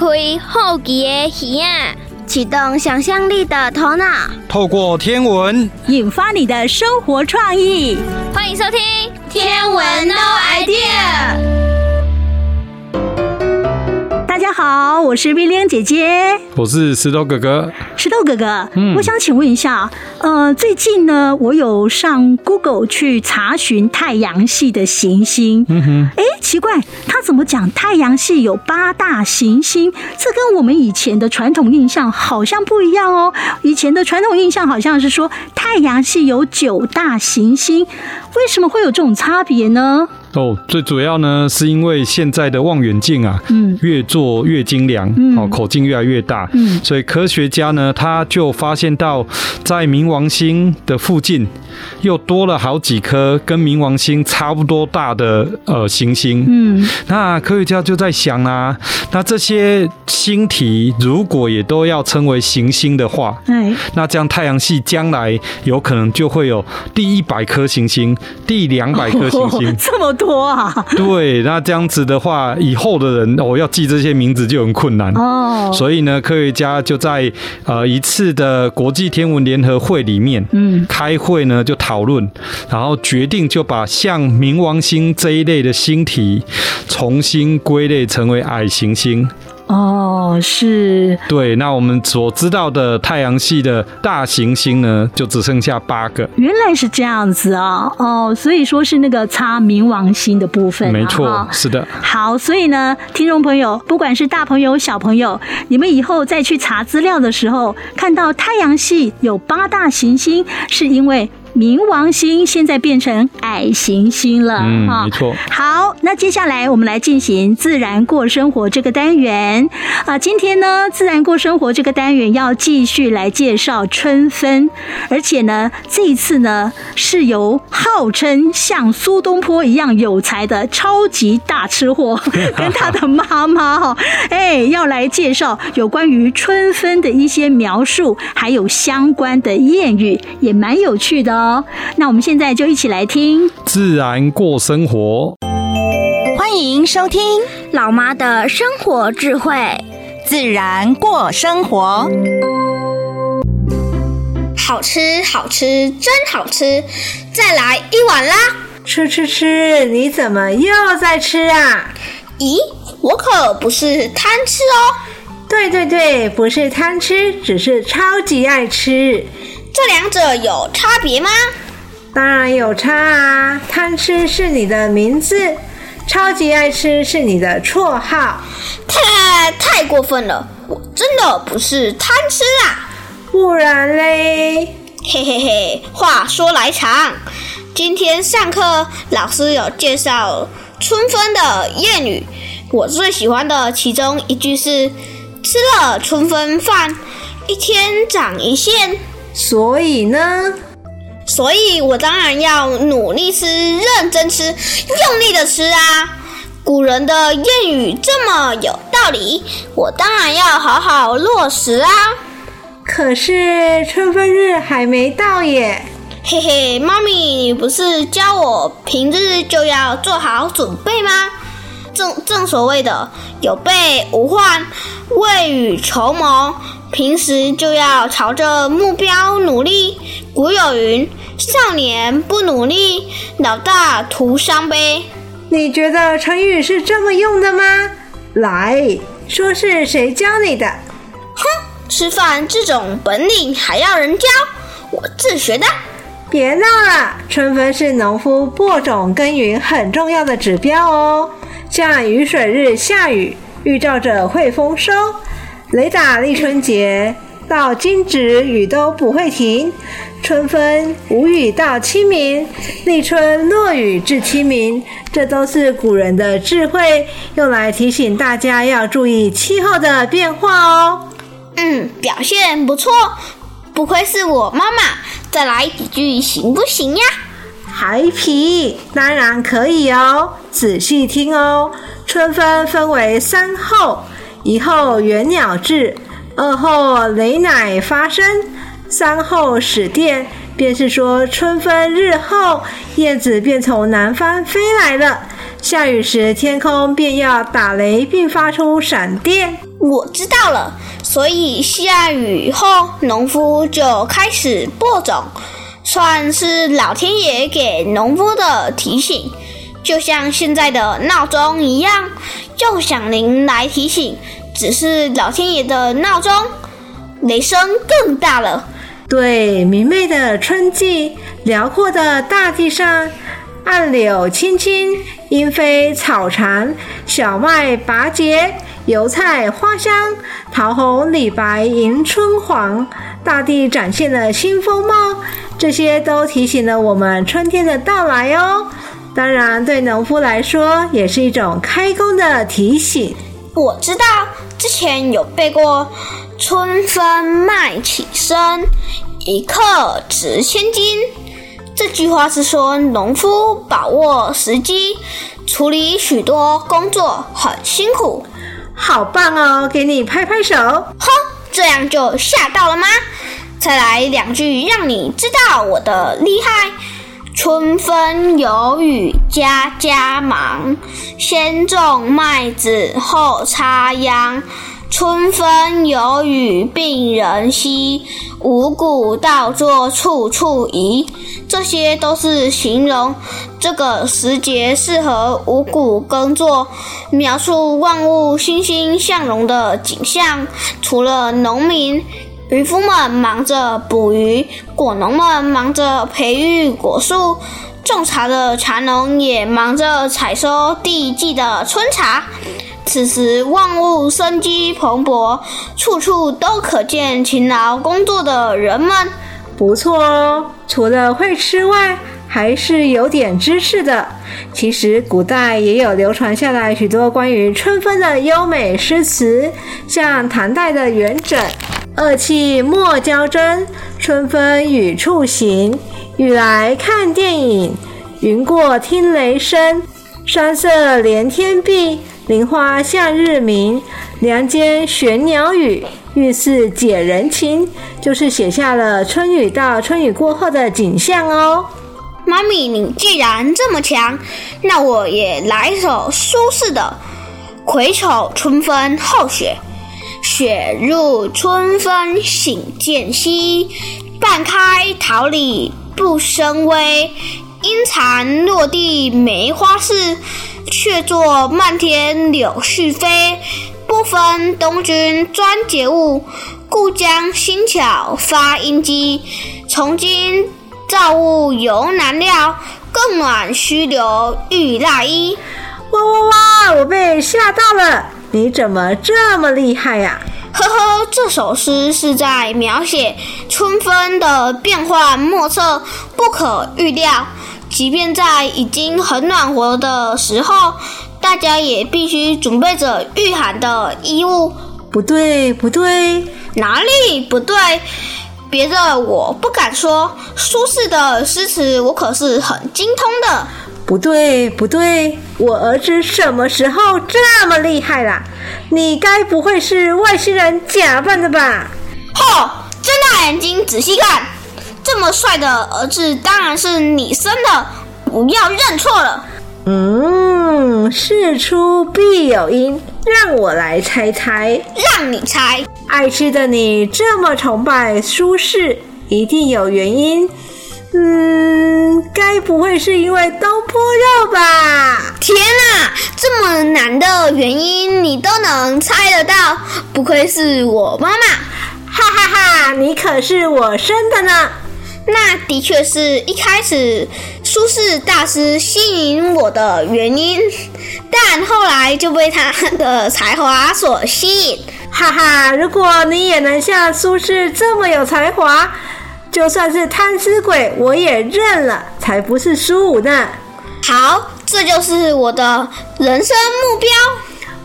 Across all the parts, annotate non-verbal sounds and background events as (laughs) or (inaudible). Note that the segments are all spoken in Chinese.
开好奇的耳啊，启动想象力的头脑，透过天文引发你的生活创意。欢迎收听《天文 No Idea》。大家好，我是威廉姐姐，我是石头哥哥。石头哥哥，嗯，我想请问一下，呃，最近呢，我有上 Google 去查询太阳系的行星。嗯哼，哎，奇怪，他怎么讲太阳系有八大行星？这跟我们以前的传统印象好像不一样哦。以前的传统印象好像是说太阳系有九大行星，为什么会有这种差别呢？哦，最主要呢，是因为现在的望远镜啊，嗯，越做越精良，嗯，哦，口径越来越大，嗯，所以科学家呢，他就发现到在冥王星的附近又多了好几颗跟冥王星差不多大的呃行星，嗯，那科学家就在想啊，那这些星体如果也都要称为行星的话，哎，那这样太阳系将来有可能就会有第一百颗行星，第两百颗行星，哦，(laughs) 这么多啊？对，那这样子的话，以后的人哦要记这些名字就很困难。哦。所以呢，科学家就在呃一次的国际天文联合会里面，嗯，开会呢就讨论，然后决定就把像冥王星这一类的星体重新归类成为矮行星。哦，是。对，那我们所知道的太阳系的大行星呢，就只剩下八个。原来是这样子啊，哦，所以说是那个擦冥王星的部分啊。没错，哦，是的。好，所以呢，听众朋友，不管是大朋友小朋友，你们以后再去查资料的时候，看到太阳系有八大行星，是因为。冥王星现在变成矮行星了，嗯，没错。好，那接下来我们来进行自然过生活这个单元啊。今天呢，自然过生活这个单元要继续来介绍春分，而且呢，这一次呢是由号称像苏东坡一样有才的超级大吃货 (laughs) 跟他的妈妈哈，(laughs) 哎，要来介绍有关于春分的一些描述，还有相关的谚语，也蛮有趣的。那我们现在就一起来听自然过生活。欢迎收听老妈的生活智慧。自然过生活，好吃好吃真好吃，再来一碗啦！吃吃吃，你怎么又在吃啊？咦，我可不是贪吃哦。对对对，不是贪吃，只是超级爱吃。这两者有差别吗？当然有差啊！贪吃是你的名字，超级爱吃是你的绰号。太太过分了！我真的不是贪吃啊！不然嘞？嘿嘿嘿，话说来长，今天上课老师有介绍春分的谚语，我最喜欢的其中一句是：吃了春分饭，一天长一线。所以呢？所以我当然要努力吃，认真吃，用力的吃啊！古人的谚语这么有道理，我当然要好好落实啊！可是春分日还没到耶！嘿嘿，妈咪，你不是教我平日就要做好准备吗？正正所谓的有备无患，未雨绸缪。平时就要朝着目标努力。古有云：“少年不努力，老大徒伤悲。”你觉得成语是这么用的吗？来说是谁教你的？哼，吃饭这种本领还要人教？我自学的。别闹了，春分是农夫播种耕耘很重要的指标哦。像雨水日下雨，预兆着会丰收。雷打立春节到惊蛰雨都不会停，春分无雨到清明，立春落雨至清明，这都是古人的智慧，用来提醒大家要注意气候的变化哦。嗯，表现不错，不愧是我妈妈，再来几句行不行呀？海皮当然可以哦，仔细听哦，春分分为三候。一候元鸟至，二候雷乃发生，三候始电，便是说春分日后，燕子便从南方飞来了。下雨时，天空便要打雷并发出闪电。我知道了，所以下雨后，农夫就开始播种，算是老天爷给农夫的提醒，就像现在的闹钟一样，就响铃来提醒。只是老天爷的闹钟，雷声更大了。对，明媚的春季，辽阔的大地上，岸柳青青，莺飞草长，小麦拔节。油菜花香，桃红李白迎春黄，大地展现了新风貌，这些都提醒了我们春天的到来哦。当然，对农夫来说，也是一种开工的提醒。我知道，之前有背过“春分麦起身，一刻值千金”这句话，是说农夫把握时机，处理许多工作很辛苦。好棒哦！给你拍拍手。哼，这样就吓到了吗？再来两句，让你知道我的厉害。春分有雨，家家忙，先种麦子后插秧。春分有雨病人稀，五谷稻作处处宜。这些都是形容这个时节适合五谷耕作，描述万物欣欣向荣的景象。除了农民，渔夫们忙着捕鱼，果农们忙着培育果树，种茶的茶农也忙着采收第一季的春茶。此时万物生机蓬勃，处处都可见勤劳工作的人们。不错哦，除了会吃外，还是有点知识的。其实古代也有流传下来许多关于春分的优美诗词，像唐代的元稹：“二气莫交争，春分与处行。雨来看电影，云过听雷声。山色连天碧。”林花向日明，梁间悬鸟语，欲似解人情，就是写下了春雨到春雨过后的景象哦。妈咪，你既然这么强，那我也来一首苏轼的《癸丑春分后雪》：雪入春分省渐稀，半开桃李不生威。阴残落地梅花似，却作漫天柳絮飞。不分东君专节物，故将新巧发阴机。从今造物犹难料，更暖须留御蜡衣。哇哇哇！我被吓到了，你怎么这么厉害呀？呵呵，这首诗是在描写春分的变幻莫测、不可预料。即便在已经很暖和的时候，大家也必须准备着御寒的衣物。不对，不对，哪里不对？别的我不敢说，苏轼的诗词我可是很精通的。不对，不对，我儿子什么时候这么厉害了？你该不会是外星人假扮的吧？吼！睁大眼睛仔细看。这么帅的儿子当然是你生的，不要认错了。嗯，事出必有因，让我来猜猜。让你猜，爱吃的你这么崇拜苏轼，一定有原因。嗯，该不会是因为东坡肉吧？天哪，这么难的原因你都能猜得到，不愧是我妈妈。哈哈哈，你可是我生的呢。那的确是一开始苏轼大师吸引我的原因，但后来就被他的才华所吸引。哈哈，如果你也能像苏轼这么有才华，就算是贪吃鬼我也认了，才不是苏武呢。好，这就是我的人生目标。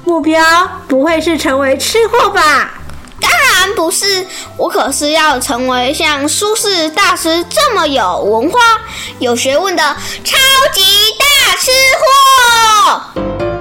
目标不会是成为吃货吧？当然不是，我可是要成为像苏轼大师这么有文化、有学问的超级大吃货。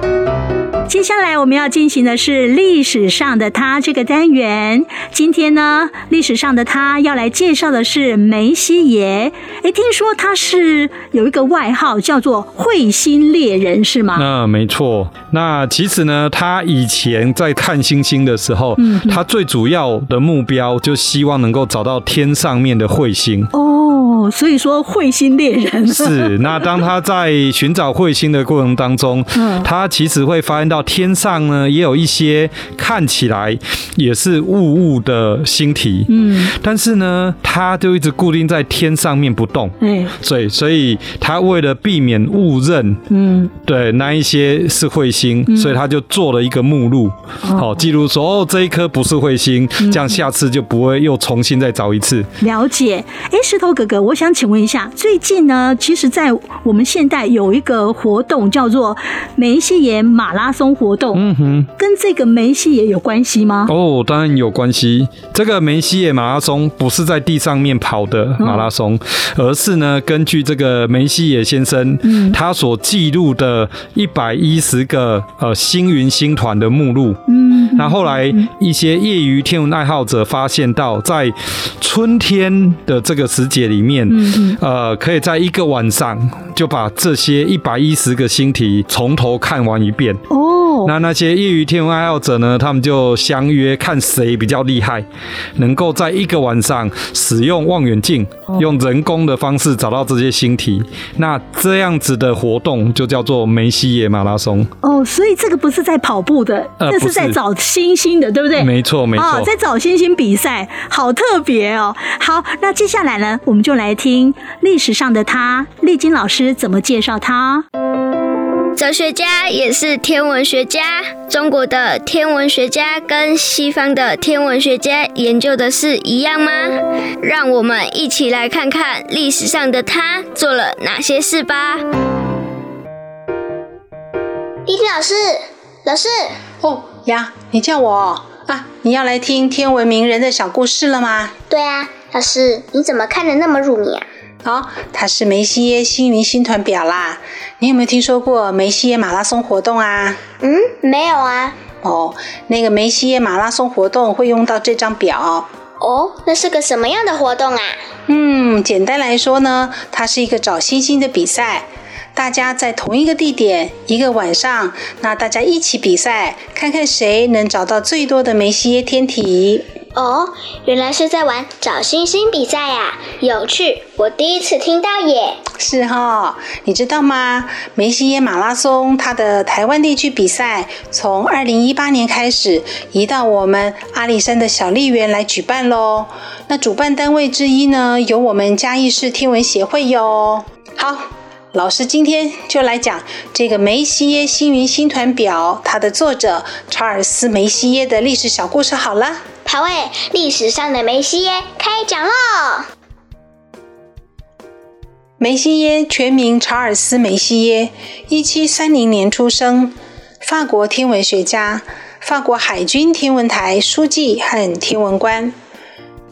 接下来我们要进行的是历史上的他这个单元。今天呢，历史上的他要来介绍的是梅西耶。哎，听说他是有一个外号叫做彗星猎人，是吗？那没错。那其实呢，他以前在看星星的时候，嗯，他最主要的目标就希望能够找到天上面的彗星。哦，所以说彗星猎人是。那当他在寻找彗星的过程当中，嗯，他其实会发现到天上呢也有一些看起来也是雾雾的星体，嗯，但是呢，他就一直固定在天上面不动，嗯，所以所以他为了避免误认，嗯，对，那一些是彗星，所以他就做了一个目录，好记录说哦，这一颗不是彗星，这样下次就不会又重新再找一次。了解。哎，石头哥哥，我想请问一下，最近呢，其实，在我们现代有一个活动叫做梅西耶马拉松活动，嗯哼，跟这个梅西耶有关系吗？哦，当然有关系。这个梅西耶马拉松不是在地上面跑的马拉松，而是呢，根据这个梅西耶先生，嗯，他所记录的一百一十个呃星云星团的目录，嗯，那后来一些业余天文爱好者发现到，在春天的这个时节里面，嗯，呃，可以在一个晚上就把这些一百一十个星体从头看完一遍。哦，那那些业余天文爱好者呢，他们就相约看谁比较厉害，能够在一个晚上使用望远镜，用人工的方式找到这些星体。那这样子的活动就叫做梅西耶马拉松。哦，所以这个不是在跑步的，这、呃、是在找星星的，对不对？没错，没错，在找星星比赛，好特别哦。好，那接下来呢，我们就来听历史上的他，丽晶老师怎么介绍他。哲学家也是天文学家。中国的天文学家跟西方的天文学家研究的是一样吗？让我们一起来看看历史上的他做了哪些事吧。丽晶老师，老师。哦呀，你叫我啊？你要来听天文名人的小故事了吗？对啊，老师，你怎么看得那么入迷啊？哦，它是梅西耶星云星团表啦。你有没有听说过梅西耶马拉松活动啊？嗯，没有啊。哦，那个梅西耶马拉松活动会用到这张表。哦，那是个什么样的活动啊？嗯，简单来说呢，它是一个找星星的比赛。大家在同一个地点，一个晚上，那大家一起比赛，看看谁能找到最多的梅西耶天体。哦，原来是在玩找星星比赛呀，有趣！我第一次听到耶。是哈、哦，你知道吗？梅西耶马拉松它的台湾地区比赛，从二零一八年开始移到我们阿里山的小笠原来举办喽。那主办单位之一呢，有我们嘉义市天文协会哟。好。老师今天就来讲这个梅西耶星云星团表，它的作者查尔斯梅西耶的历史小故事。好了，排位，历史上的梅西耶开讲喽。梅西耶全名查尔斯梅西耶，一七三零年出生，法国天文学家，法国海军天文台书记和天文官。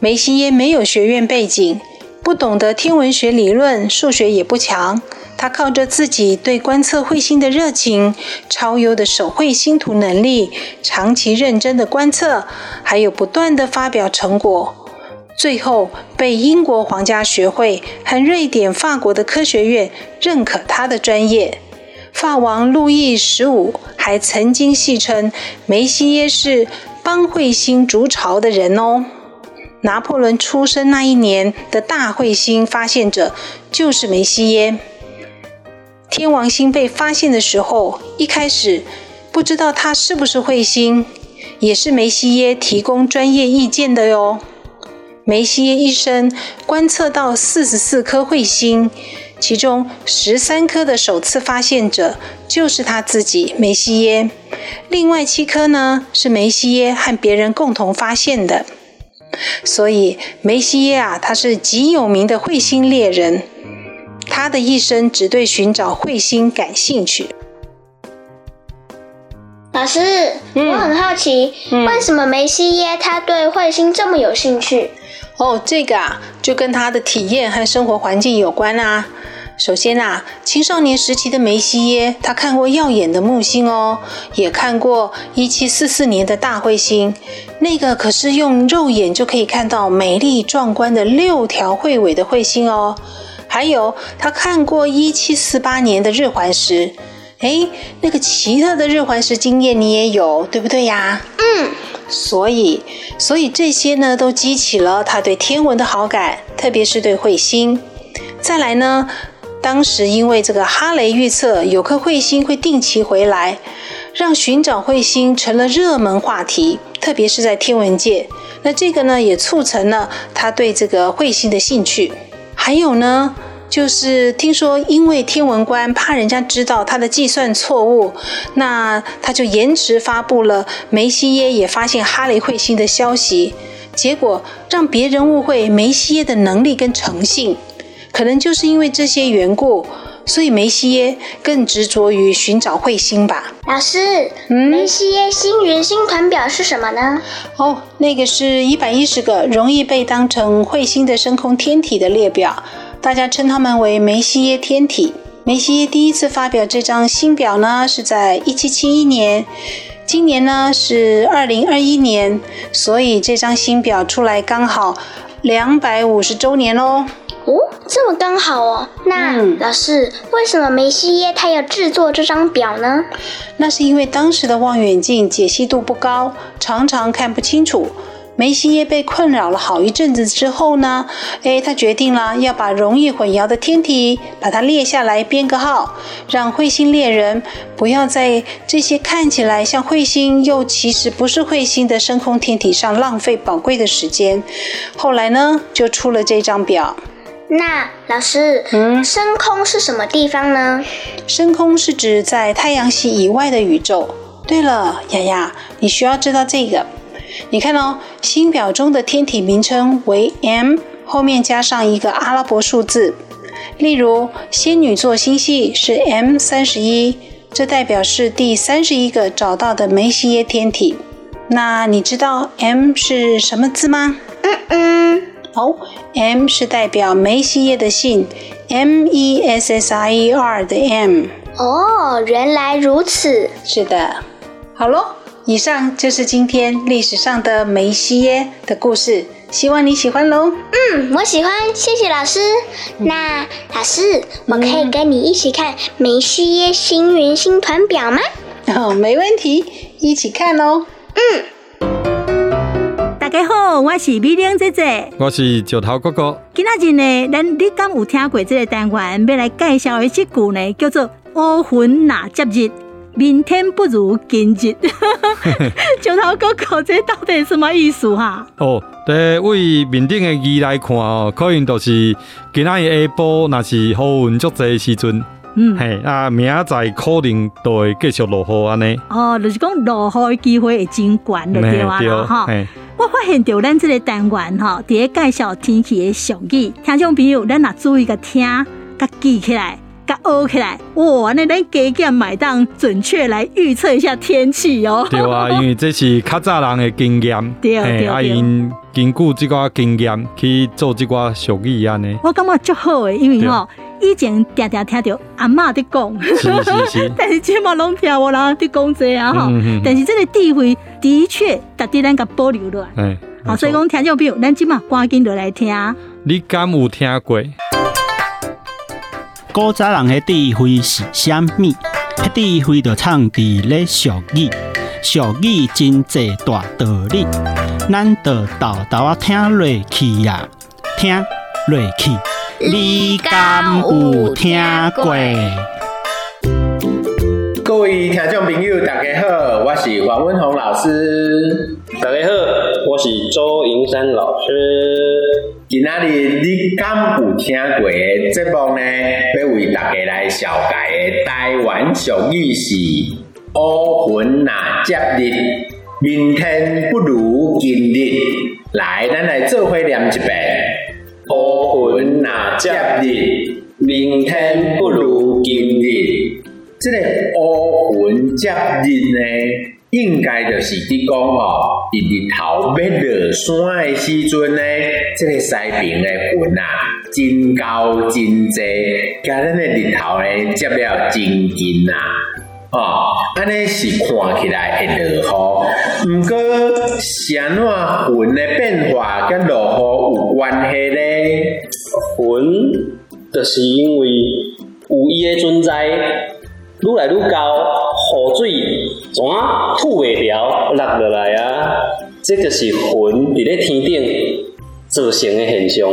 梅西耶没有学院背景，不懂得天文学理论，数学也不强。他靠着自己对观测彗星的热情、超优的手绘星图能力、长期认真的观测，还有不断的发表成果，最后被英国皇家学会和瑞典、法国的科学院认可他的专业。法王路易十五还曾经戏称梅西耶是帮彗星筑巢的人哦。拿破仑出生那一年的大彗星发现者就是梅西耶。天王星被发现的时候，一开始不知道它是不是彗星，也是梅西耶提供专业意见的哟。梅西耶一生观测到四十四颗彗星，其中十三颗的首次发现者就是他自己梅西耶，另外七颗呢是梅西耶和别人共同发现的。所以梅西耶啊，他是极有名的彗星猎人。他的一生只对寻找彗星感兴趣。老师，嗯、我很好奇，嗯、为什么梅西耶他对彗星这么有兴趣？哦，这个啊，就跟他的体验和生活环境有关啊。首先啊，青少年时期的梅西耶，他看过耀眼的木星哦，也看过1744年的大彗星，那个可是用肉眼就可以看到美丽壮观的六条彗尾的彗星哦。还有，他看过一七四八年的日环食，诶，那个奇特的日环食经验你也有，对不对呀？嗯。所以，所以这些呢，都激起了他对天文的好感，特别是对彗星。再来呢，当时因为这个哈雷预测有颗彗星会定期回来，让寻找彗星成了热门话题，特别是在天文界。那这个呢，也促成了他对这个彗星的兴趣。还有呢，就是听说因为天文官怕人家知道他的计算错误，那他就延迟发布了梅西耶也发现哈雷彗星的消息，结果让别人误会梅西耶的能力跟诚信。可能就是因为这些缘故，所以梅西耶更执着于寻找彗星吧。老师，嗯，梅西耶星云星团表是什么呢？哦，那个是一百一十个容易被当成彗星的深空天体的列表，大家称它们为梅西耶天体。梅西耶第一次发表这张星表呢，是在一七七一年，今年呢是二零二一年，所以这张星表出来刚好两百五十周年喽。哦，这么刚好哦。那、嗯、老师，为什么梅西耶他要制作这张表呢？那是因为当时的望远镜解析度不高，常常看不清楚。梅西耶被困扰了好一阵子之后呢，诶，他决定了要把容易混淆的天体把它列下来编个号，让彗星猎人不要在这些看起来像彗星又其实不是彗星的深空天体上浪费宝贵的时间。后来呢，就出了这张表。那老师，嗯，深空是什么地方呢？深空是指在太阳系以外的宇宙。对了，雅雅，你需要知道这个。你看哦，星表中的天体名称为 M，后面加上一个阿拉伯数字。例如，仙女座星系是 M 三十一，这代表是第三十一个找到的梅西耶天体。那你知道 M 是什么字吗？嗯嗯。哦，M 是代表梅西耶的姓，M E S S I E R 的 M。哦，原来如此。是的，好喽，以上就是今天历史上的梅西耶的故事，希望你喜欢喽。嗯，我喜欢，谢谢老师。那老师，我可以跟你一起看梅西耶星云星团表吗？哦，没问题，一起看哦。嗯。大家好，我是美玲姐姐，我是石头哥哥。今仔日呢，咱你敢有听过这个单元？要来介绍的这句呢，叫做“乌云若接日，明天不如今日”。(laughs) 石头哥哥，这到底是什么意思哈？哦，对，为面顶的字来看哦，可能就是今仔日下晡，若是雨云足济时阵，嗯，嘿，啊，明仔可能都会继续落雨安尼。哦，就是讲落雨的机会会真悬了，对啊，哈。我发现着咱这个单元哈，在介绍天气的俗语，听众朋友，咱也注意个听，甲记起来，甲学起来，哇，那咱加减买当准确来预测一下天气哦。对啊，(laughs) 因为这是较早人的经验，对对对，啊，因根据这个经验去做这个俗语安尼。我感觉足好诶，因为吼。以前常常听到阿嬷在讲，(laughs) 但是今嘛拢听无人在讲这啊哈。但是这个智慧的确值得咱个保留落来。哎，好，所以讲听众朋友，咱今嘛赶紧落来听。你敢有听过？古早人的智慧是啥物？迄智慧就藏伫咧俗语，俗语真济大道理，咱就豆豆啊听落去呀，听落去。你敢有听过？各位听众朋友，大家好，我是黄文宏老师。大家好，我是周银山老师。今仔日你敢有听过的节目呢？要为大家来绍介的台湾俗语是“乌云那接日，明天不如今日”。来，咱来做伙念一遍。乌云那接日，明天不如今日。这个乌云接日呢，应该就是伫讲吼，伫日头要落山的时阵呢，这个西边的云啊，真高真济，加咱的日头呢接了真近啊，哦，安尼是看起来会落雨，毋过是安怎云的变化跟落雨有关系呢？云就是因为有伊的存在，愈来愈高，雨水。怎啊吐袂掉落落来啊？这就是云伫咧天顶造成的现象。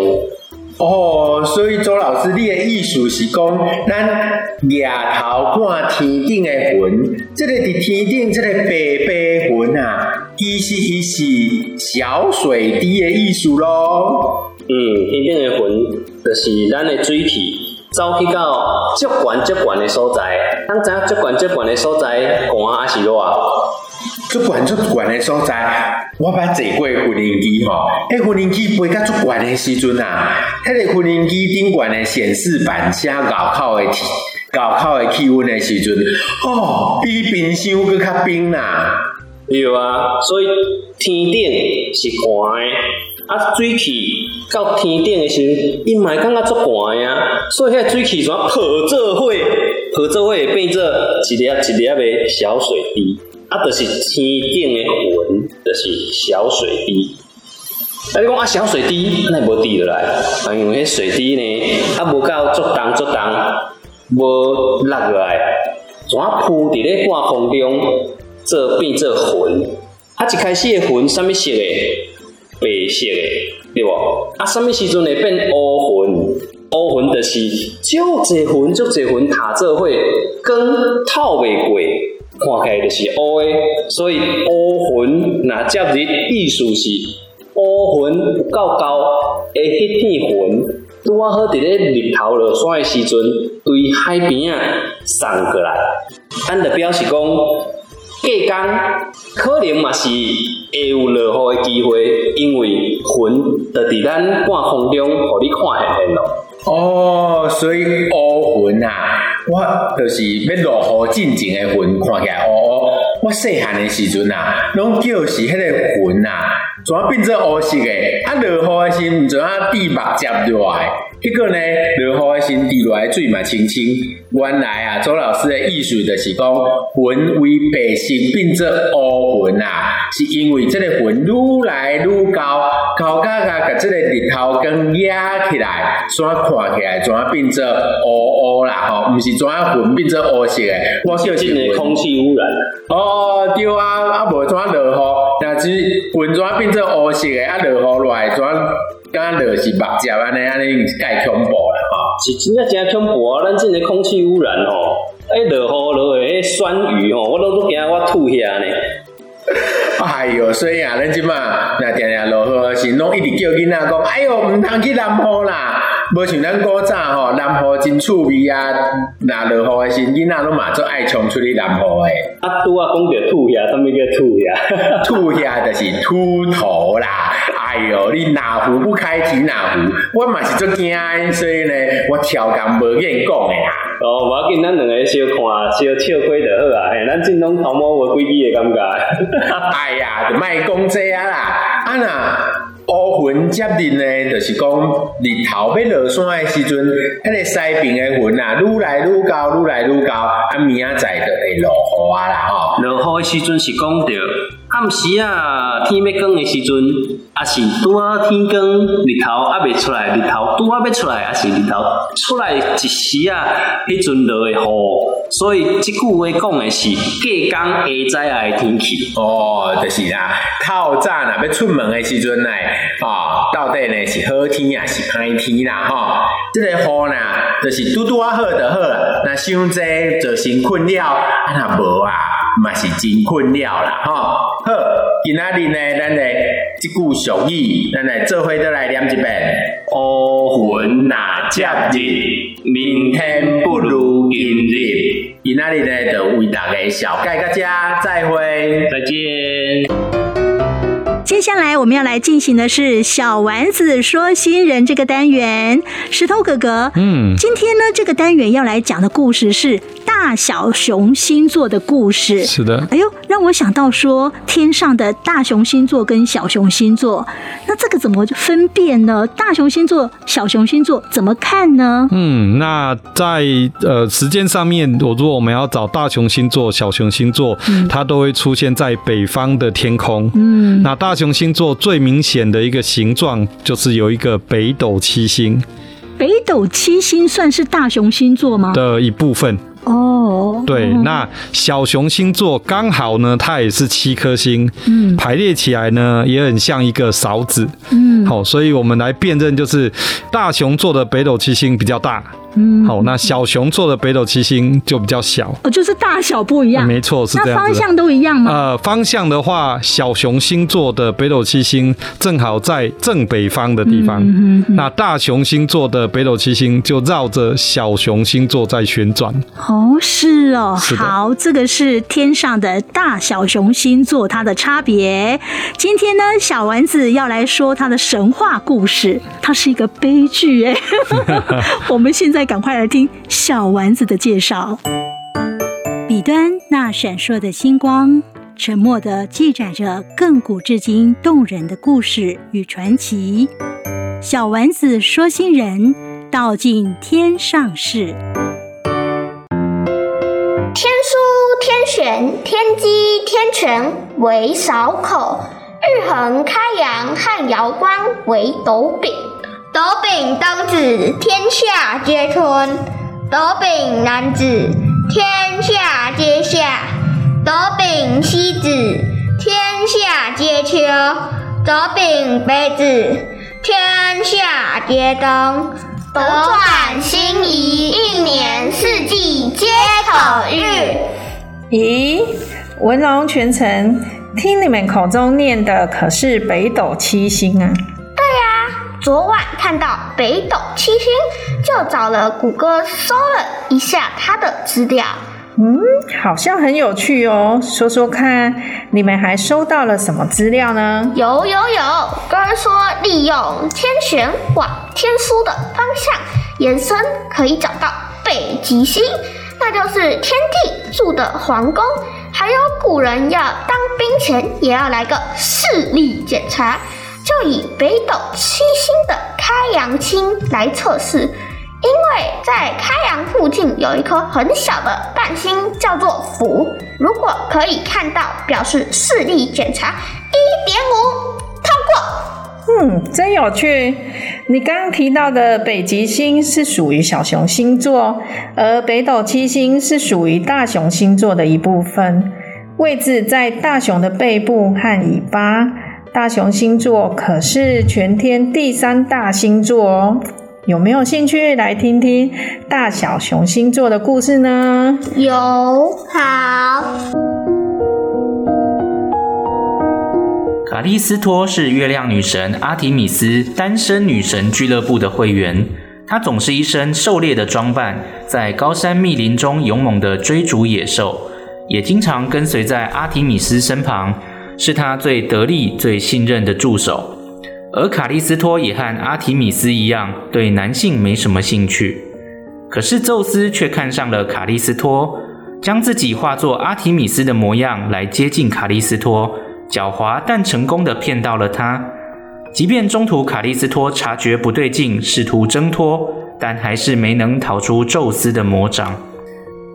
哦，所以周老师，你的意思是讲，咱抬头看天顶的云，这个伫天顶这个白白云啊，其实伊是小水滴的意思咯。嗯，天顶的云就是咱的水汽。走去到足悬足悬的所在，咱知影足悬足悬的所在，寒还是热？足悬足悬的所在，我捌坐过无人机吼，迄无人机飞到足悬的时阵啊，迄个无人机顶悬的显示板写外口的气，高考的气温的时阵，哦，比冰箱阁较冰啦。对啊，所以天顶是寒的，啊，水汽。到天顶的时候，伊嘛感觉足寒呀，所以遐水汽全泡做伙，泡做伙变做一粒一粒的小水滴，啊，就是天顶的云，就是小水滴。啊，你讲啊，小水滴那无滴落来，啊，因为迄水滴呢，啊，无够足重足重，无落落来，全铺伫咧半空中，做变做云。啊，一开始的云啥物色的？白色的。对不？啊，什么时阵会变乌云？乌云就是少侪云，少侪云塔做伙，光透未过，看起来就是乌的。所以乌云那接日意思是乌云有够高，会迄片云拄啊好伫咧日头落山的时阵，对海边啊送过来，咱就表示讲。隔天可能嘛是会有落雨的机会，因为云就伫咱半空中，互你看会见咯。哦，所以乌云啊，我就是要落雨进前的云，看起来乌乌。我细汉的时阵啊，拢叫是迄个云啊，怎啊变做乌色的？啊，落雨的时毋怎啊滴目接落来？结果呢，落雨的时滴落来水嘛清清。原来啊，周老师的意思就是讲，云为白色变做乌云啊，是因为这个云愈来愈高，高甲甲甲这个日头光压起来，所以看起来怎啊变做乌乌啦？吼，毋是怎啊云变做乌色的？我小心的空气污染。哦，对啊，啊无怎落雨，若是云怎变做乌色的，啊落雨落来怎？刚刚就是目汁安尼安尼介恐怖啦吼，是真正真恐怖啊！咱即个空气污染吼，哎落雨落的迄酸雨吼，我都都惊我吐血呢。(laughs) 哎哟，所以啊，咱即马若定定落雨时，拢一直叫囡仔讲，哎哟，毋通去南雨啦。无像咱古早吼，南湖真趣味啊！若落雨的时，囡仔拢嘛做爱冲出去南湖诶。啊，拄啊讲着吐遐，啥物叫吐遐？(laughs) 吐遐就是秃头啦。哎哟，你哪壶不开提哪壶，我嘛是足惊，所以呢，我超工无愿讲诶啦。哦，无要紧，咱两个小看小笑开就好啊。嘿，咱正统头毛无规矩诶感觉。(laughs) 哎呀，就卖讲这啊啦，啊那。乌云接日呢，就是讲日头要落山的时阵，迄个西边的云啊，愈来愈高，愈来愈高，啊明仔载就会落雨啊啦吼。落雨的时阵是讲着暗时啊，天要光的时阵，啊是拄啊天光，日头还未出来，日头拄啊要出来，啊是日头出来一时啊，迄阵落的雨。所以即句话讲的是隔工下早的天气。哦，就是啦，透早若要出门的时阵呢。哦，到底呢是好天啊，是歹天啦？吼、哦，这个雨呢，就是拄拄啊好就好。那伤济就成困扰，啊那无啊，嘛是真困扰啦。吼、哦，好，今仔日呢，咱来即句俗语，咱来做伙都来念一遍。乌云那接日，明天不如今日。今仔日呢，就为大家小盖个家，再会，再见。接下来我们要来进行的是小丸子说新人这个单元，石头哥哥，嗯，今天呢这个单元要来讲的故事是大小熊星座的故事。是的，哎呦，让我想到说天上的大熊星座跟小熊星座，那这个怎么分辨呢？大熊星座、小熊星座怎么看呢？嗯，那在呃时间上面，我如果我们要找大熊星座、小熊星座，嗯、它都会出现在北方的天空。嗯，那大熊星座最明显的一个形状就是有一个北斗七星。北斗七星算是大熊星座吗？的一部分。哦，对，那小熊星座刚好呢，它也是七颗星，嗯，排列起来呢，也很像一个勺子，嗯，好，所以我们来辨认，就是大熊座的北斗七星比较大。嗯，好，那小熊座的北斗七星就比较小，哦，就是大小不一样，没错，是这样。那方向都一样吗？呃，方向的话，小熊星座的北斗七星正好在正北方的地方，嗯、那大熊星座的北斗七星就绕着小熊星座在旋转。哦，是哦，是好，这个是天上的大小熊星座它的差别。今天呢，小丸子要来说它的神话故事，它是一个悲剧哎，(laughs) 我们现在。赶快来听小丸子的介绍。彼端那闪烁的星光，沉默地记载着亘古至今动人的故事与传奇。小丸子说星人道尽天上事。天书天璇天机天权为勺口，日恒开阳汉瑶光为斗柄。斗柄东指天下皆春，斗柄南指天下皆夏，斗柄西指天下皆秋，斗柄北指天下皆冬。斗转星移，一年四季皆可遇。咦，文龙全程，听你们口中念的可是北斗七星啊？昨晚看到北斗七星，就找了谷歌搜了一下它的资料。嗯，好像很有趣哦，说说看，你们还收到了什么资料呢？有有有，哥说利用天璇往天枢的方向延伸，可以找到北极星，那就是天帝住的皇宫。还有古人要当兵前也要来个视力检查。就以北斗七星的开阳星来测试，因为在开阳附近有一颗很小的伴星，叫做福。如果可以看到，表示视力检查一点五通过。嗯，真有趣。你刚刚提到的北极星是属于小熊星座，而北斗七星是属于大熊星座的一部分，位置在大熊的背部和尾巴。大熊星座可是全天第三大星座哦，有没有兴趣来听听大小熊星座的故事呢？有，好。卡利斯托是月亮女神阿提米斯单身女神俱乐部的会员，她总是一身狩猎的装扮，在高山密林中勇猛地追逐野兽，也经常跟随在阿提米斯身旁。是他最得力、最信任的助手，而卡利斯托也和阿提米斯一样，对男性没什么兴趣。可是宙斯却看上了卡利斯托，将自己化作阿提米斯的模样来接近卡利斯托，狡猾但成功地骗到了他。即便中途卡利斯托察觉不对劲，试图挣脱，但还是没能逃出宙斯的魔掌。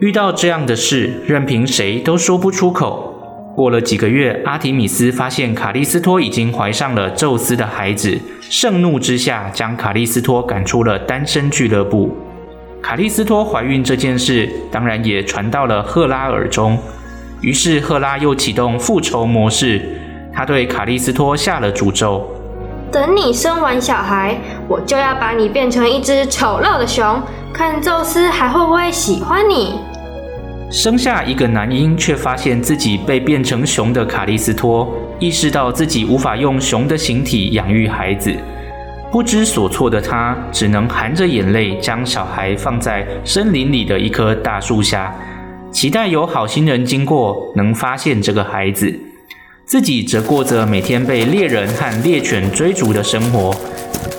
遇到这样的事，任凭谁都说不出口。过了几个月，阿提米斯发现卡利斯托已经怀上了宙斯的孩子，盛怒之下将卡利斯托赶出了单身俱乐部。卡利斯托怀孕这件事当然也传到了赫拉耳中，于是赫拉又启动复仇模式，她对卡利斯托下了诅咒：等你生完小孩，我就要把你变成一只丑陋的熊，看宙斯还会不会喜欢你。生下一个男婴，却发现自己被变成熊的卡利斯托，意识到自己无法用熊的形体养育孩子，不知所措的他，只能含着眼泪将小孩放在森林里的一棵大树下，期待有好心人经过能发现这个孩子。自己则过着每天被猎人和猎犬追逐的生活，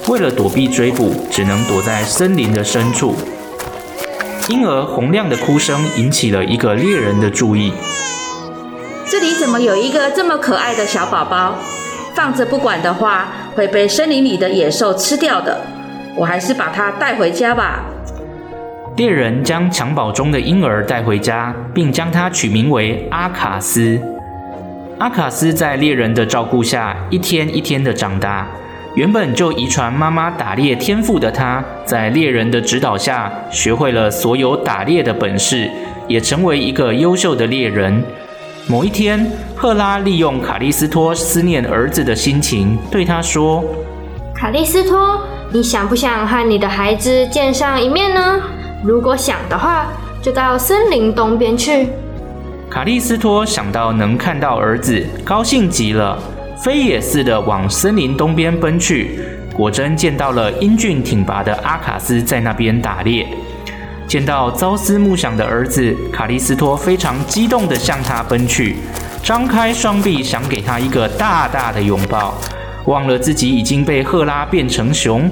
为了躲避追捕，只能躲在森林的深处。因而洪亮的哭声引起了一个猎人的注意。这里怎么有一个这么可爱的小宝宝？放着不管的话，会被森林里的野兽吃掉的。我还是把它带回家吧。猎人将襁褓中的婴儿带回家，并将它取名为阿卡斯。阿卡斯在猎人的照顾下，一天一天的长大。原本就遗传妈妈打猎天赋的他，在猎人的指导下，学会了所有打猎的本事，也成为一个优秀的猎人。某一天，赫拉利用卡利斯托思念儿子的心情，对他说：“卡利斯托，你想不想和你的孩子见上一面呢？如果想的话，就到森林东边去。”卡利斯托想到能看到儿子，高兴极了。飞也似的往森林东边奔去，果真见到了英俊挺拔的阿卡斯在那边打猎。见到朝思暮想的儿子，卡利斯托非常激动地向他奔去，张开双臂想给他一个大大的拥抱，忘了自己已经被赫拉变成熊。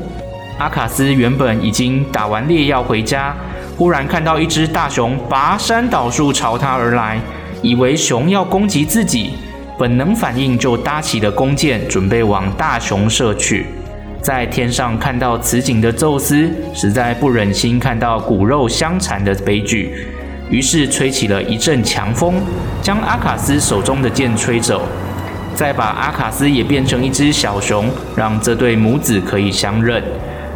阿卡斯原本已经打完猎要回家，忽然看到一只大熊拔山倒树朝他而来，以为熊要攻击自己。本能反应就搭起了弓箭，准备往大熊射去。在天上看到此景的宙斯，实在不忍心看到骨肉相残的悲剧，于是吹起了一阵强风，将阿卡斯手中的箭吹走，再把阿卡斯也变成一只小熊，让这对母子可以相认，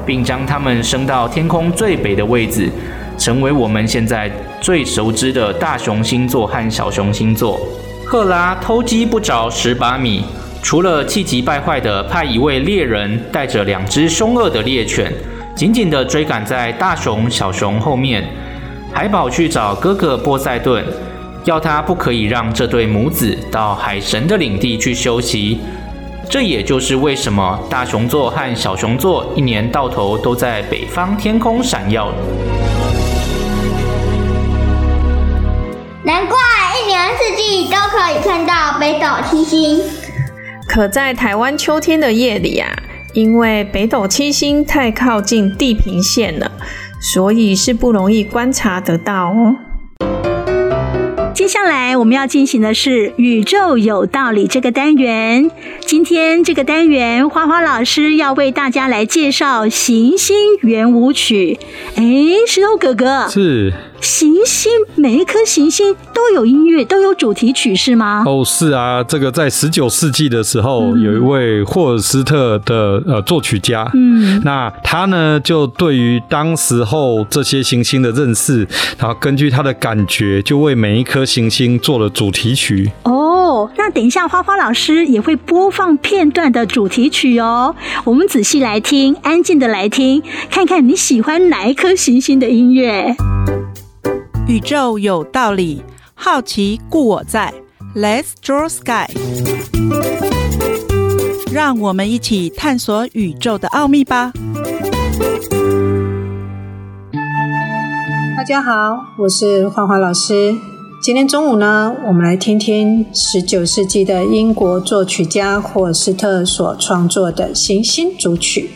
并将他们升到天空最北的位置，成为我们现在最熟知的大熊星座和小熊星座。赫拉偷鸡不着蚀把米，除了气急败坏地派一位猎人带着两只凶恶的猎犬，紧紧地追赶在大熊、小熊后面，还跑去找哥哥波塞顿，要他不可以让这对母子到海神的领地去休息。这也就是为什么大熊座和小熊座一年到头都在北方天空闪耀。难怪四季都可以看到北斗七星。可在台湾秋天的夜里啊，因为北斗七星太靠近地平线了，所以是不容易观察得到哦。接下来我们要进行的是“宇宙有道理”这个单元。今天这个单元，花花老师要为大家来介绍行星圆舞曲。哎，石头哥哥是。行星，每一颗行星都有音乐，都有主题曲，是吗？哦，是啊，这个在十九世纪的时候，嗯、有一位霍尔斯特的呃作曲家，嗯，那他呢就对于当时候这些行星的认识，然后根据他的感觉，就为每一颗行星做了主题曲。哦，那等一下花花老师也会播放片段的主题曲哦，我们仔细来听，安静的来听，看看你喜欢哪一颗行星的音乐。宇宙有道理，好奇故我在。Let's draw sky，让我们一起探索宇宙的奥秘吧。大家好，我是花花老师。今天中午呢，我们来听听十九世纪的英国作曲家霍斯特所创作的行星组曲。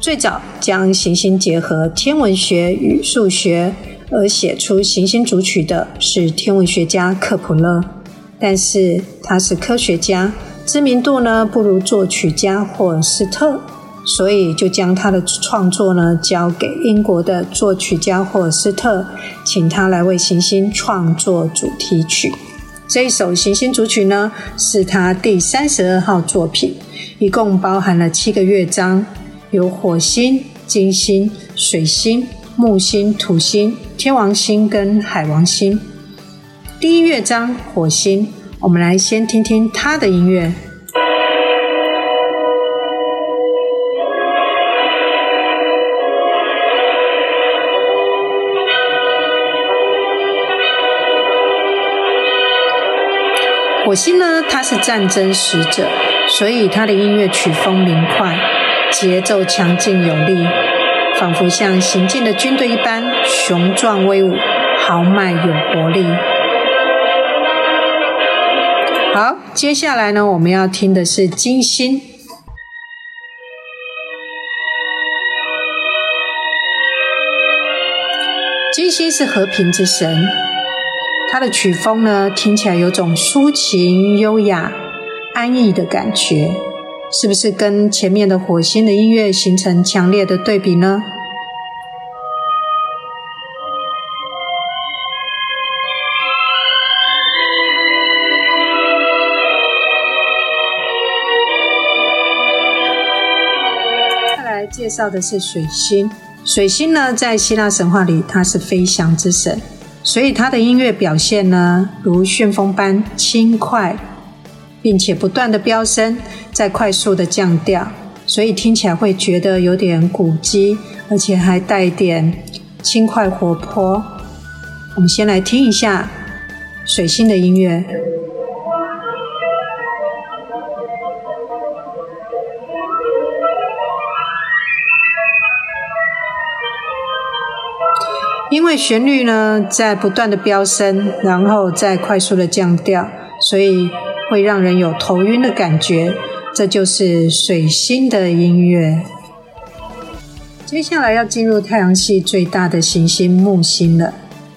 最早将行星结合天文学与数学。而写出行星组曲的是天文学家克普勒，但是他是科学家，知名度呢不如作曲家霍尔斯特，所以就将他的创作呢交给英国的作曲家霍尔斯特，请他来为行星创作主题曲。这一首行星组曲呢是他第三十二号作品，一共包含了七个乐章，有火星、金星、水星。木星、土星、天王星跟海王星。第一乐章火星，我们来先听听它的音乐。火星呢，它是战争使者，所以它的音乐曲风明快，节奏强劲有力。仿佛像行进的军队一般雄壮威武、豪迈有活力。好，接下来呢，我们要听的是金星。金星是和平之神，它的曲风呢，听起来有种抒情、优雅、安逸的感觉，是不是跟前面的火星的音乐形成强烈的对比呢？再来介绍的是水星，水星呢，在希腊神话里，它是飞翔之神。所以它的音乐表现呢，如旋风般轻快，并且不断的飙升，再快速的降调，所以听起来会觉得有点古迹，而且还带点轻快活泼。我们先来听一下水星的音乐。因为旋律呢在不断的飙升，然后再快速的降调，所以会让人有头晕的感觉。这就是水星的音乐。接下来要进入太阳系最大的行星木星了。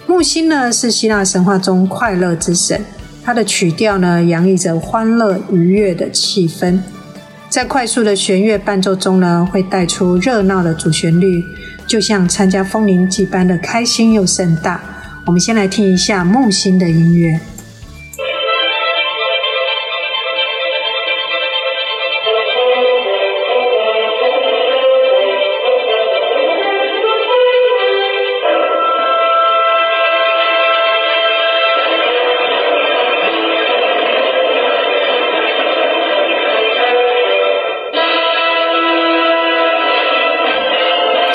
木星呢是希腊神话中快乐之神，它的曲调呢洋溢着欢乐愉悦的气氛，在快速的弦乐伴奏中呢会带出热闹的主旋律。就像参加风铃祭般的开心又盛大。我们先来听一下木星的音乐。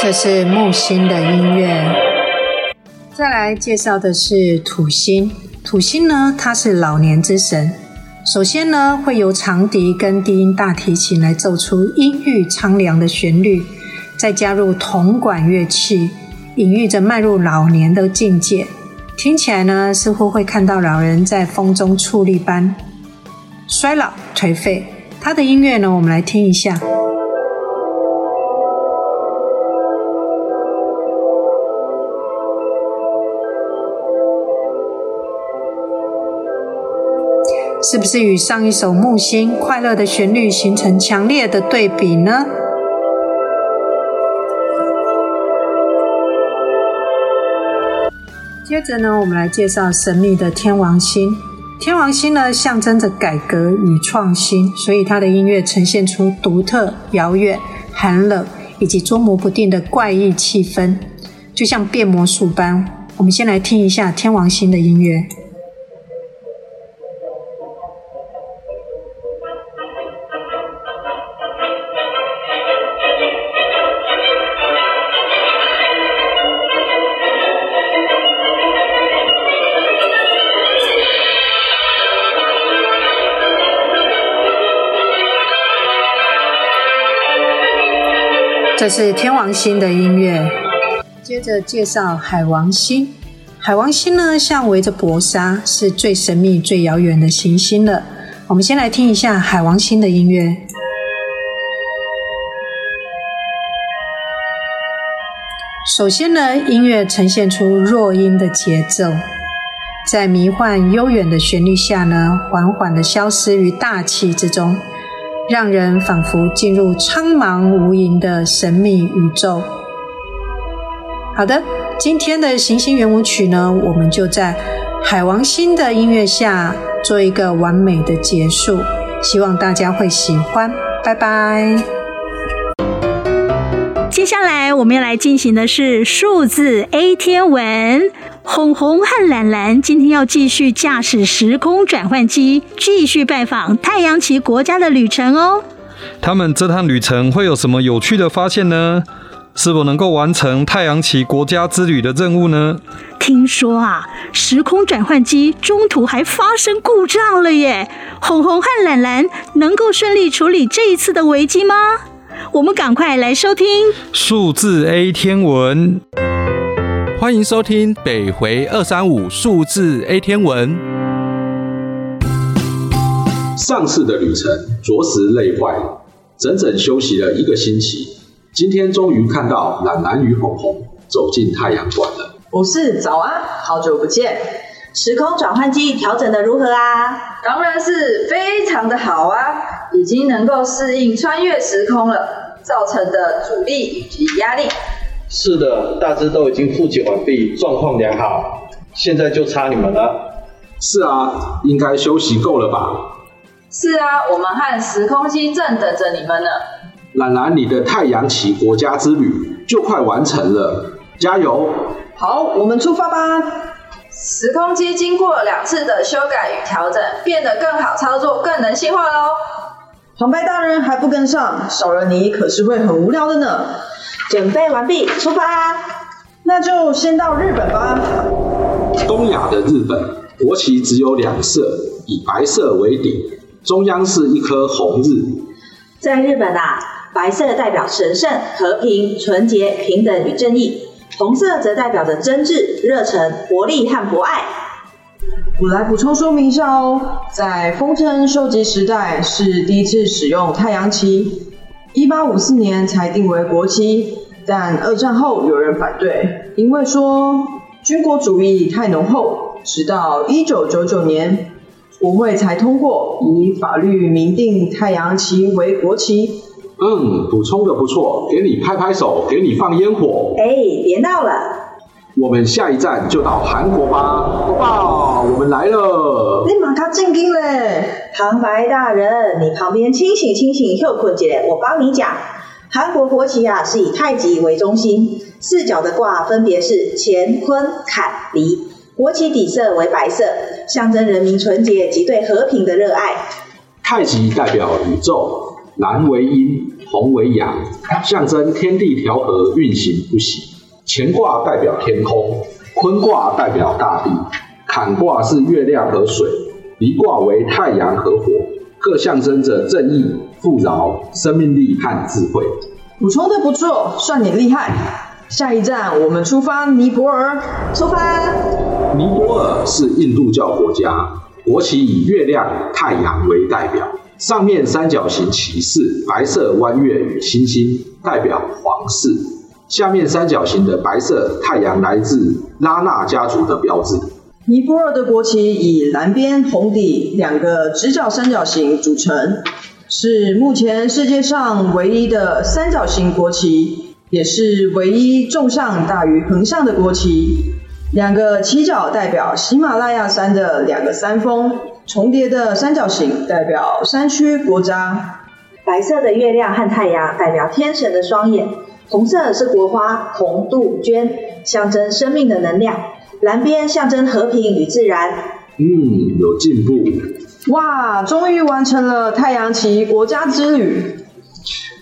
这是木星的音乐。再来介绍的是土星。土星呢，它是老年之神。首先呢，会由长笛跟低音大提琴来奏出阴郁苍凉的旋律，再加入铜管乐器，隐喻着迈入老年的境界。听起来呢，似乎会看到老人在风中矗立般衰老颓废。它的音乐呢，我们来听一下。是不是与上一首木星快乐的旋律形成强烈的对比呢？接着呢，我们来介绍神秘的天王星。天王星呢，象征着改革与创新，所以它的音乐呈现出独特、遥远、寒冷以及捉摸不定的怪异气氛，就像变魔术般。我们先来听一下天王星的音乐。这是天王星的音乐。接着介绍海王星。海王星呢，像围着薄纱，是最神秘、最遥远的行星了。我们先来听一下海王星的音乐。首先呢，音乐呈现出弱音的节奏，在迷幻悠远的旋律下呢，缓缓的消失于大气之中。让人仿佛进入苍茫无垠的神秘宇宙。好的，今天的行星圆舞曲呢，我们就在海王星的音乐下做一个完美的结束。希望大家会喜欢，拜拜。接下来我们要来进行的是数字 A 天文。红红和蓝蓝今天要继续驾驶时空转换机，继续拜访太阳旗国家的旅程哦。他们这趟旅程会有什么有趣的发现呢？是否能够完成太阳旗国家之旅的任务呢？听说啊，时空转换机中途还发生故障了耶。红红和蓝蓝能够顺利处理这一次的危机吗？我们赶快来收听数字 A 天文。欢迎收听北回二三五数字 A 天文。上次的旅程着实累坏了，整整休息了一个星期。今天终于看到懒懒与红红走进太阳馆了。不是，早安，好久不见。时空转换机调整的如何啊？当然是非常的好啊，已经能够适应穿越时空了，造成的阻力以及压力。是的，大致都已经复检完毕，状况良好，现在就差你们了。是啊，应该休息够了吧？是啊，我们和时空机正等着你们呢。懒懒，你的太阳旗国家之旅就快完成了，加油！好，我们出发吧。时空机经过两次的修改与调整，变得更好操作，更人性化喽。旁白大人还不跟上，少了你可是会很无聊的呢。准备完毕，出发。那就先到日本吧。东亚的日本国旗只有两色，以白色为顶，中央是一颗红日。在日本啊，白色代表神圣、和平、纯洁、平等与正义。红色则代表着真挚、热忱、活力和博爱。我来补充说明一下哦，在丰臣秀吉时代是第一次使用太阳旗，一八五四年才定为国旗。但二战后有人反对，因为说军国主义太浓厚。直到一九九九年，国会才通过以法律明定太阳旗为国旗。嗯，补充的不错，给你拍拍手，给你放烟火。哎，别闹了。我们下一站就到韩国吧。爸爸，我们来了。你马他正经嘞。旁白大人，你旁边清醒清醒，又困姐，我帮你讲。韩国国旗啊，是以太极为中心，四角的卦分别是乾、坤、坎、离。国旗底色为白色，象征人民纯洁及对和平的热爱。太极代表宇宙。蓝为阴，红为阳，象征天地调和，运行不息。乾卦代表天空，坤卦代表大地，坎卦是月亮和水，离卦为太阳和火，各象征着正义、富饶、生命力和智慧。补充的不错，算你厉害。下一站我们出发尼泊尔，出发。尼泊尔是印度教国家，国旗以月亮、太阳为代表。上面三角形旗帜白色弯月与星星，代表皇室；下面三角形的白色太阳来自拉纳家族的标志。尼泊尔的国旗以蓝边红底两个直角三角形组成，是目前世界上唯一的三角形国旗，也是唯一纵向大于横向的国旗。两个犄角代表喜马拉雅山的两个山峰。重叠的三角形代表山区国家，白色的月亮和太阳代表天神的双眼，红色是国花红杜鹃，象征生命的能量，蓝边象征和平与自然。嗯，有进步。哇，终于完成了太阳旗国家之旅。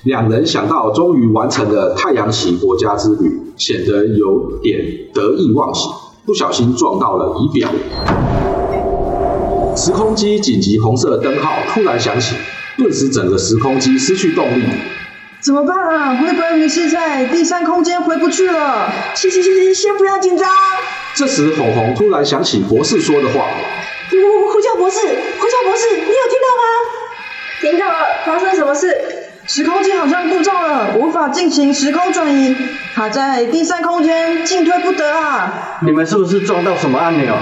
两人想到终于完成了太阳旗国家之旅，显得有点得意忘形，不小心撞到了仪表。时空机紧急红色灯号突然响起，顿时整个时空机失去动力。怎么办啊？会不会迷失在第三空间回不去了？行行行行，先不要紧张。这时，红红突然想起博士说的话：“呼呼叫博士，呼叫博士，你有听到吗？听到了，发生什么事？时空机好像故障了，无法进行时空转移，卡在第三空间，进退不得啊！你们是不是撞到什么按钮？”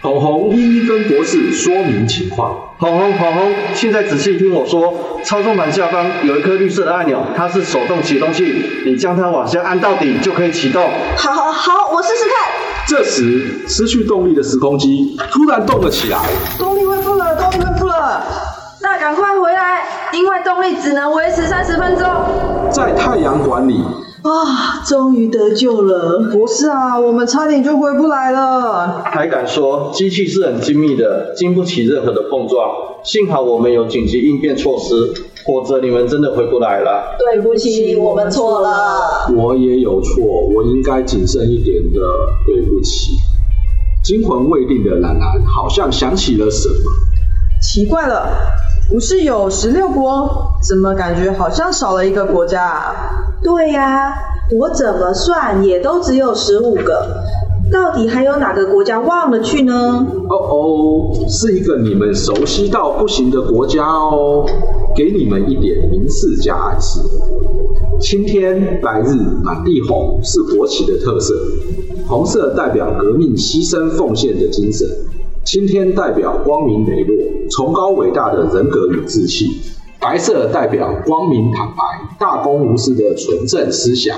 红红一一跟博士说明情况。红红，红红，现在仔细听我说，操纵盘下方有一颗绿色的按钮，它是手动启动器，你将它往下按到底就可以启动。好，好，好，我试试看。这时，失去动力的时空机突然动了起来。动力恢复了，动力恢复了。那赶快回来，因为动力只能维持三十分钟。在太阳馆里。啊，终于得救了，不是啊，我们差点就回不来了。还敢说，机器是很精密的，经不起任何的碰撞。幸好我们有紧急应变措施，否则你们真的回不来了。对不起，我们错了。我也有错，我应该谨慎一点的。对。惊魂未定的兰兰好像想起了什么。奇怪了，不是有十六国，怎么感觉好像少了一个国家啊？对呀、啊，我怎么算也都只有十五个，到底还有哪个国家忘了去呢？哦哦，是一个你们熟悉到不行的国家哦，给你们一点明示加暗示。青天白日满地红是国旗的特色，红色代表革命牺牲奉献的精神，青天代表光明磊落、崇高伟大的人格与志气，白色代表光明坦白、大公无私的纯正思想。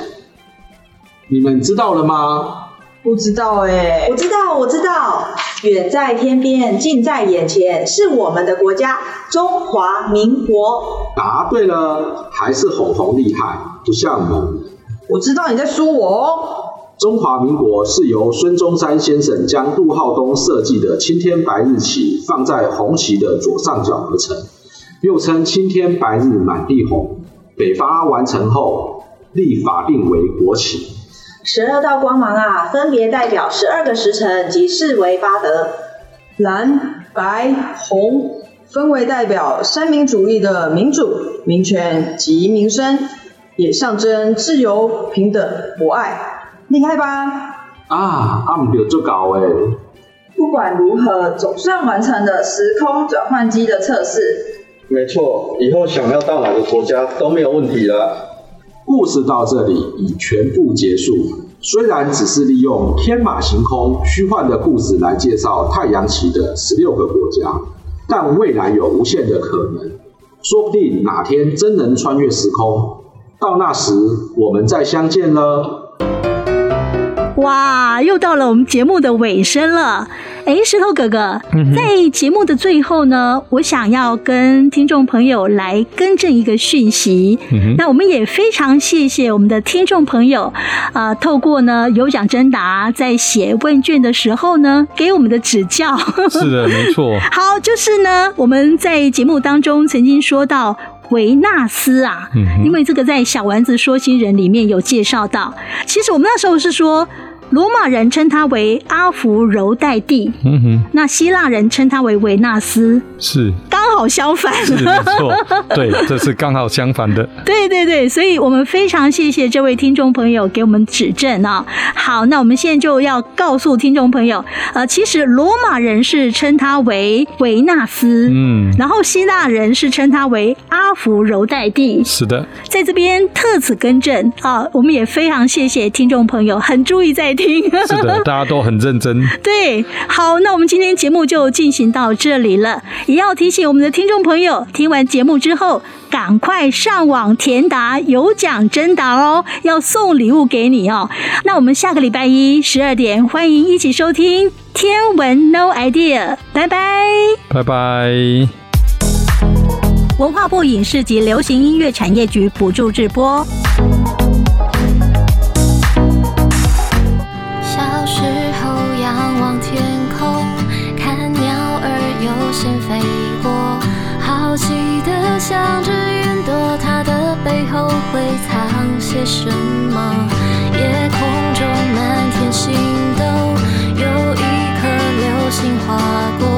你们知道了吗？不知道哎，我知道，我知道，远在天边，近在眼前，是我们的国家——中华民国。答对了，还是红红厉害，不像我。我知道你在说我哦。中华民国是由孙中山先生将杜浩东设计的青天白日旗放在红旗的左上角而成，又称青天白日满地红。北伐完成后，立法定为国旗。十二道光芒啊，分别代表十二个时辰及四维八德。蓝、白、红分为代表三民主义的民主、民权及民生，也象征自由、平等、博爱，厉害吧？啊，阿姆就做搞诶。不管如何，总算完成了时空转换机的测试。没错，以后想要到哪个国家都没有问题了。故事到这里已全部结束。虽然只是利用天马行空、虚幻的故事来介绍太阳旗的十六个国家，但未来有无限的可能。说不定哪天真能穿越时空，到那时我们再相见了。哇，又到了我们节目的尾声了。哎，石头哥哥，在节目的最后呢，我想要跟听众朋友来更正一个讯息。嗯、那我们也非常谢谢我们的听众朋友啊、呃，透过呢有奖征答，在写问卷的时候呢，给我们的指教。是的，没错。好，就是呢，我们在节目当中曾经说到维纳斯啊，嗯、因为这个在小丸子说新人里面有介绍到。其实我们那时候是说。罗马人称他为阿芙柔代蒂，嗯哼，那希腊人称他为维纳斯，是。刚好相反，是没错，对，(laughs) 这是刚好相反的，对对对，所以我们非常谢谢这位听众朋友给我们指正啊。好，那我们现在就要告诉听众朋友，呃，其实罗马人是称他为维纳斯，嗯，然后希腊人是称他为阿芙柔代蒂，是的，在这边特此更正啊，我们也非常谢谢听众朋友，很注意在听。(laughs) 是的，大家都很认真。(laughs) 对，好，那我们今天节目就进行到这里了。也要提醒我们的听众朋友，听完节目之后，赶快上网填答有奖征答哦，要送礼物给你哦。那我们下个礼拜一十二点，欢迎一起收听《天文 No Idea》，拜拜，拜拜。文化部影视及流行音乐产业局补助直播。些什么？夜空中满天星斗，有一颗流星划过。